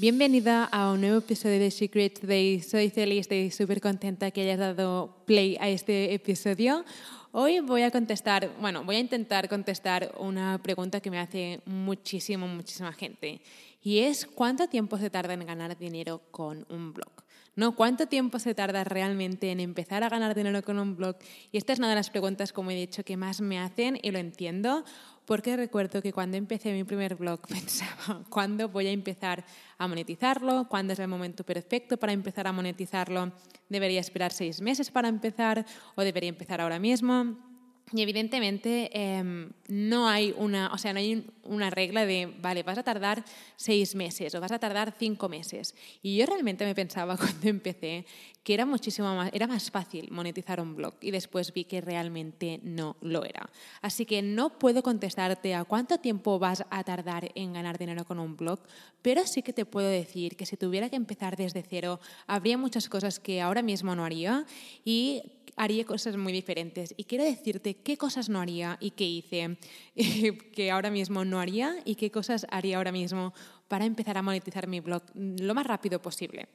Bienvenida a un nuevo episodio de Secret Today. Soy Celi, estoy súper contenta que hayas dado play a este episodio. Hoy voy a contestar, bueno, voy a intentar contestar una pregunta que me hace muchísimo, muchísima gente. Y es, ¿cuánto tiempo se tarda en ganar dinero con un blog? ¿No? ¿Cuánto tiempo se tarda realmente en empezar a ganar dinero con un blog? Y esta es una de las preguntas, como he dicho, que más me hacen y lo entiendo, porque recuerdo que cuando empecé mi primer blog pensaba, ¿cuándo voy a empezar a monetizarlo? ¿Cuándo es el momento perfecto para empezar a monetizarlo? ¿Debería esperar seis meses para empezar o debería empezar ahora mismo? Y evidentemente em, no hay una, o sea, no hay una regla de, vale, vas a tardar seis meses o vas a tardar cinco meses. Y yo realmente me pensaba cuando empecé que era muchísimo más, era más fácil monetizar un blog y después vi que realmente no lo era. Así que no puedo contestarte a cuánto tiempo vas a tardar en ganar dinero con un blog, pero sí que te puedo decir que si tuviera que empezar desde cero, habría muchas cosas que ahora mismo no haría y haría cosas muy diferentes. Y quiero decirte qué cosas no haría y qué hice que ahora mismo no haría y qué cosas haría ahora mismo para empezar a monetizar mi blog lo más rápido posible.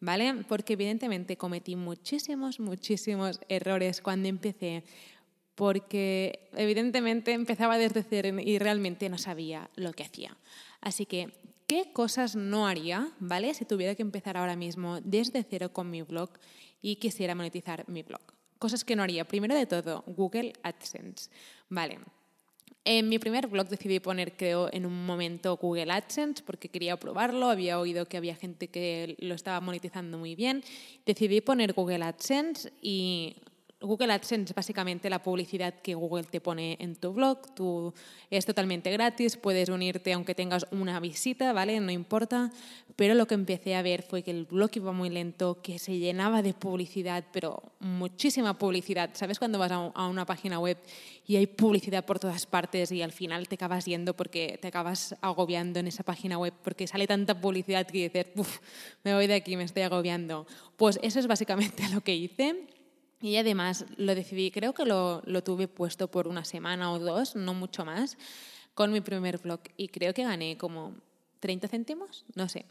¿Vale? Porque evidentemente cometí muchísimos, muchísimos errores cuando empecé porque evidentemente empezaba desde cero y realmente no sabía lo que hacía. Así que, ¿qué cosas no haría, ¿vale? Si tuviera que empezar ahora mismo desde cero con mi blog y quisiera monetizar mi blog. Cosas que no haría. Primero de todo, Google AdSense. Vale. En mi primer blog decidí poner, creo, en un momento Google AdSense porque quería probarlo, había oído que había gente que lo estaba monetizando muy bien. Decidí poner Google AdSense y Google AdSense básicamente la publicidad que Google te pone en tu blog. Tú, es totalmente gratis, puedes unirte aunque tengas una visita, ¿vale? No importa. Pero lo que empecé a ver fue que el blog iba muy lento, que se llenaba de publicidad, pero muchísima publicidad. ¿Sabes cuando vas a una página web y hay publicidad por todas partes y al final te acabas yendo porque te acabas agobiando en esa página web porque sale tanta publicidad que dices, uff, me voy de aquí, me estoy agobiando? Pues eso es básicamente lo que hice y además lo decidí, creo que lo, lo, tuve puesto por una semana o dos, no mucho más, con mi primer blog. Y creo que gané como 30 céntimos, no sé.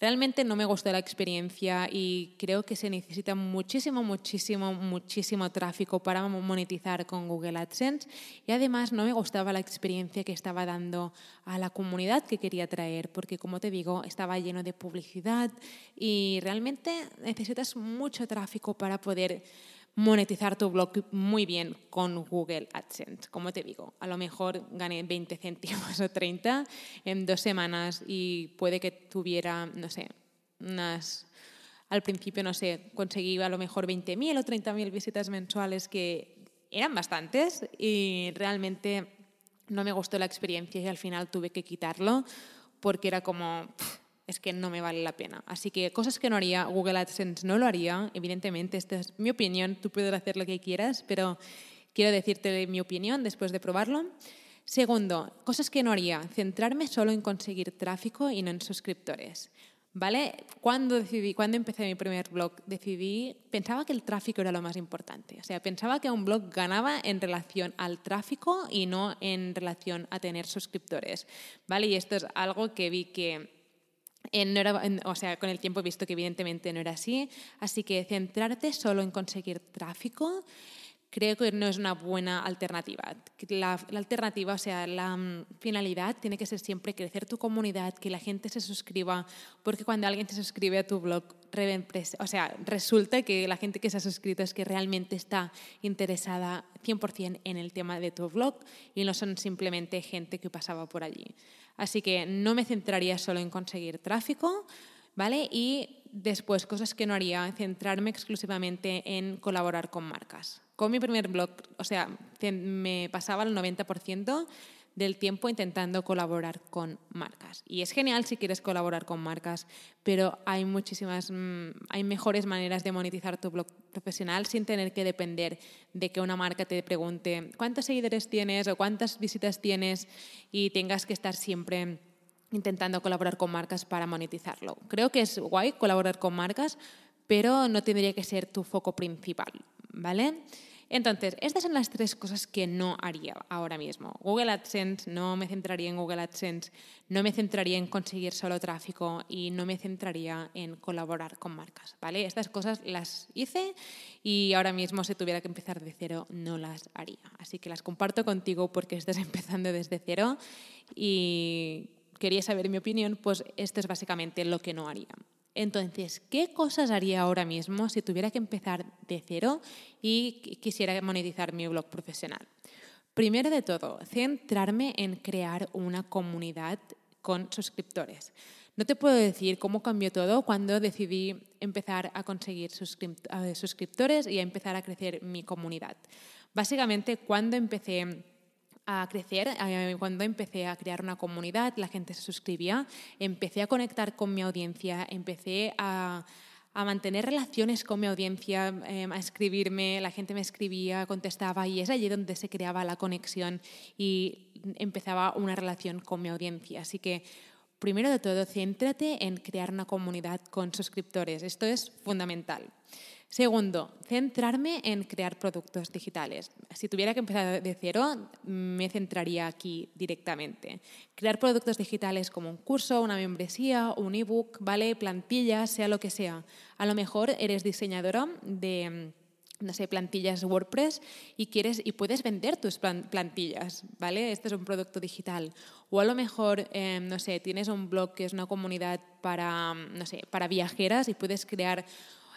Realmente no me gustó la experiencia y creo que se necesita muchísimo, muchísimo, muchísimo tráfico para monetizar con Google AdSense. Y además no me gustaba la experiencia que estaba dando a la comunidad que quería traer, porque como te digo, estaba lleno de publicidad y realmente necesitas mucho tráfico para poder monetizar tu blog muy bien con Google AdSense. Como te digo, a lo mejor gané 20 céntimos o 30 en dos semanas y puede que tuviera, no sé, unas... Al principio, no sé, conseguí a lo mejor 20.000 o 30.000 visitas mensuales que eran bastantes y realmente no me gustó la experiencia y al final tuve que quitarlo porque era como es que no me vale la pena. Así que cosas que no haría, Google AdSense no lo haría, evidentemente, esta es mi opinión, tú puedes hacer lo que quieras, pero quiero decirte mi opinión después de probarlo. Segundo, cosas que no haría, centrarme solo en conseguir tráfico y no en suscriptores. ¿Vale? Cuando, decidí, cuando empecé mi primer blog, decidí, pensaba que el tráfico era lo más importante. O sea, pensaba que un blog ganaba en relación al tráfico y no en relación a tener suscriptores. ¿Vale? Y esto es algo que vi que o sea, con el tiempo he visto que evidentemente no era así, así que centrarte solo en conseguir tráfico creo que no es una buena alternativa. La, alternativa, o sea, la mm, finalidad tiene que ser siempre crecer tu comunidad, que la gente se suscriba, porque cuando alguien se suscribe a tu blog, o sea, resulta que la gente que se ha suscrito es que realmente está interesada 100% en el tema de tu blog y no son simplemente gente que pasaba por allí. Así que no me centraría solo en conseguir tráfico, ¿vale? Y después, cosas que no haría, centrarme exclusivamente en colaborar con marcas. Con mi primer blog, o sea, me pasaba el 90% del tiempo intentando colaborar con marcas. Y es genial si quieres colaborar con marcas, pero hay muchísimas, mm, hay mejores maneras de monetizar tu blog profesional sin tener que depender de que una marca te pregunte cuántos seguidores tienes o cuántas visitas tienes y tengas que estar siempre intentando colaborar con marcas para monetizarlo. Creo que es guay colaborar con marcas, pero no tendría que ser tu foco principal, ¿vale? Entonces, estas son las tres cosas que no haría ahora mismo. Google AdSense, no me centraría en Google AdSense, no me centraría en conseguir solo tráfico y no me centraría en colaborar con marcas, ¿vale? Estas cosas las hice y ahora mismo si tuviera que empezar de cero no las haría. Así que las comparto contigo porque estás empezando desde cero y quería saber mi opinión, pues esto es básicamente lo que no haría. Entonces, ¿qué cosas haría ahora mismo si tuviera que empezar de cero y quisiera monetizar mi blog profesional? Primero de todo, centrarme en crear una comunidad con suscriptores. No te puedo decir cómo cambió todo cuando decidí empezar a conseguir suscriptores y a empezar a crecer mi comunidad. Básicamente, cuando empecé a crecer. Eh, cuando empecé a crear una comunidad, la gente se suscribía, empecé a conectar con mi audiencia, empecé a, mantener relaciones con mi audiencia, em, a escribirme, la gente me escribía, contestaba y es allí donde se creaba la conexión y empezaba una relación con mi audiencia. Así que primero de todo, céntrate en crear una comunidad con suscriptores. Esto es fundamental. Segundo, centrarme en crear productos digitales. Si tuviera que empezar de cero, me centraría aquí directamente. Crear productos digitales como un curso, una membresía, un ebook, ¿vale? Plantillas, sea lo que sea. A lo mejor eres diseñadora de no sé, plantillas WordPress y quieres y puedes vender tus plantillas, ¿vale? Este es un producto digital. O a lo mejor, em, no sé, tienes un blog que es una comunidad para, no sé, para viajeras y puedes crear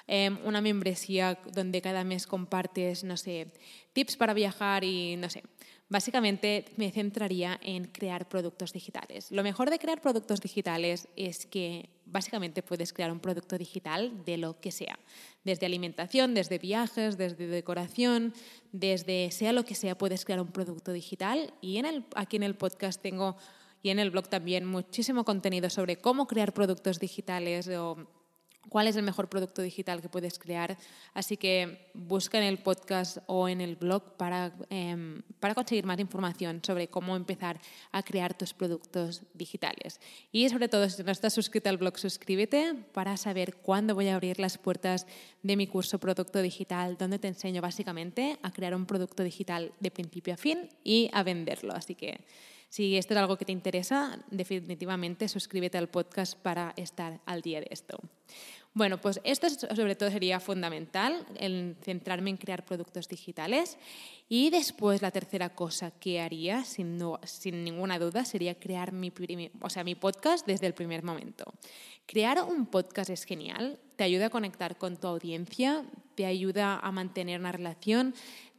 Em, una membresía donde cada mes compartes, no sé, tips para viajar y no sé. Básicamente me centraría en crear productos digitales. Lo mejor de crear productos digitales es que básicamente puedes crear un producto digital de lo que sea, desde alimentación, desde viajes, desde decoración, desde sea lo que sea, puedes crear un producto digital. Y en el, aquí en el podcast tengo y en el blog también muchísimo contenido sobre cómo crear productos digitales o cuál es el mejor producto digital que puedes crear. Así que busca en el podcast o en el blog para, em, conseguir más información sobre cómo empezar a crear tus productos digitales. Y sobre todo, si no estás suscrito al blog, suscríbete para saber cuándo voy a abrir las puertas de mi curso Producto Digital, donde te enseño básicamente a crear un producto digital de principio a fin y a venderlo. Así que si esto es algo que te interesa, definitivamente suscríbete al podcast para estar al día de esto. Bueno, pues esto sobre todo sería fundamental, el centrarme en crear productos digitales. Y después la tercera cosa que haría, sin, sin ninguna duda, sería crear mi, o sea, mi podcast desde el primer momento. Crear un podcast es genial, te ayuda a conectar con tu audiencia, te ayuda a mantener una relación,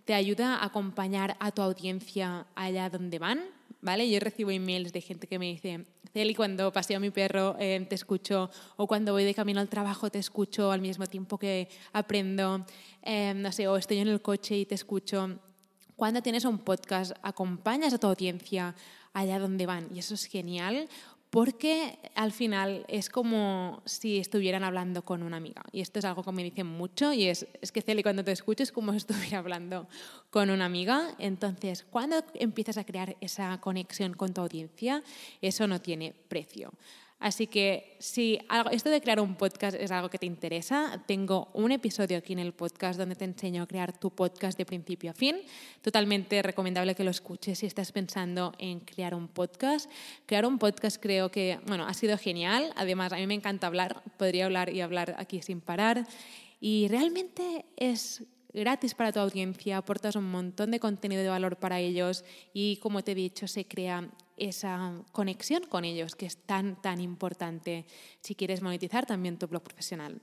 te ayuda a acompañar a tu audiencia allá donde van, ¿vale? Yo recibo emails de gente que me dice, Celi, cuando paseo a mi perro eh, te escucho, o cuando voy de camino al trabajo te escucho al mismo tiempo que aprendo, eh, no sé, o estoy en el coche y te escucho. Cuando tienes un podcast, acompañas a tu audiencia allá donde van y eso es genial porque al final es como si estuvieran hablando con una amiga. Y esto es algo que me dicen mucho y es, es que Celi, cuando te escuches como si estuviera hablando con una amiga. Entonces, cuando empiezas a crear esa conexión con tu audiencia, eso no tiene precio. Así que si esto de crear un podcast es algo que te interesa, tengo un episodio aquí en el podcast donde te enseño a crear tu podcast de principio a fin. Totalmente recomendable que lo escuches si estás pensando en crear un podcast. Crear un podcast creo que, bueno, ha sido genial. Además, a mí me encanta hablar, podría hablar y hablar aquí sin parar. Y realmente es gratis para tu audiencia, aportas un montón de contenido de valor para ellos y, como te he dicho, se crea esa conexión con ellos que es tan, tan importante si quieres monetizar también tu blog profesional.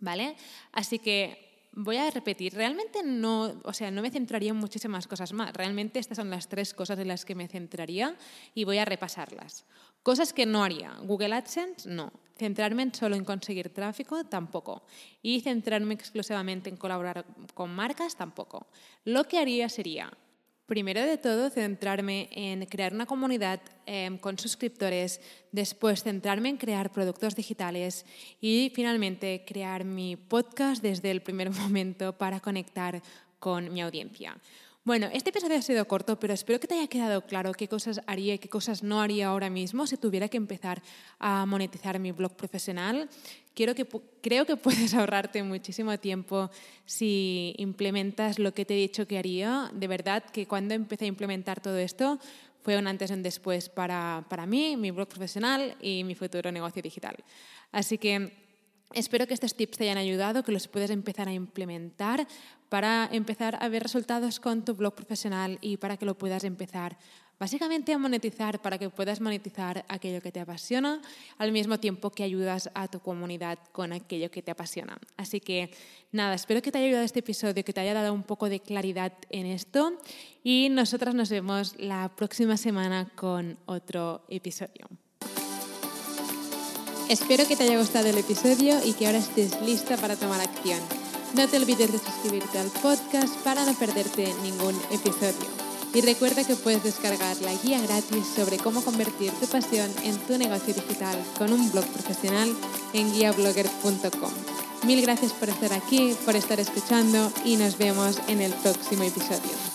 ¿Vale? Así que voy a repetir, realmente no, o sea, no me centraría en muchísimas cosas más. Realmente estas son las tres cosas en las que me centraría y voy a repasarlas. Cosas que no haría. Google AdSense, no. Centrarme solo en conseguir tráfico, tampoco. Y centrarme exclusivamente en colaborar con marcas, tampoco. Lo que haría sería Primero de todo, centrarme en crear una comunidad em, con suscriptores, después centrarme en crear productos digitales y finalmente crear mi podcast desde el primer momento para conectar con mi audiencia. Bueno, este episodio ha sido corto, pero espero que te haya quedado claro qué cosas haría y qué cosas no haría ahora mismo si tuviera que empezar a monetizar mi blog profesional. Quiero que, creo que puedes ahorrarte muchísimo tiempo si implementas lo que te he dicho que haría. De verdad que cuando empecé a implementar todo esto fue un antes y un después para, para mí, mi blog profesional y mi futuro negocio digital. Así que Espero que estos tips te hayan ayudado, que los puedas empezar a implementar para empezar a ver resultados con tu blog profesional y para que lo puedas empezar básicamente a monetizar, para que puedas monetizar aquello que te apasiona, al mismo tiempo que ayudas a tu comunidad con aquello que te apasiona. Así que nada, espero que te haya ayudado este episodio, que te haya dado un poco de claridad en esto y nosotras nos vemos la próxima semana con otro episodio. Espero que te haya gustado el episodio y que ahora estés lista para tomar acción. No te olvides de suscribirte al podcast para no perderte ningún episodio. Y recuerda que puedes descargar la guía gratis sobre cómo convertir tu pasión en tu negocio digital con un blog profesional en guiablogger.com. Mil gracias por estar aquí, por estar escuchando y nos vemos en el próximo episodio.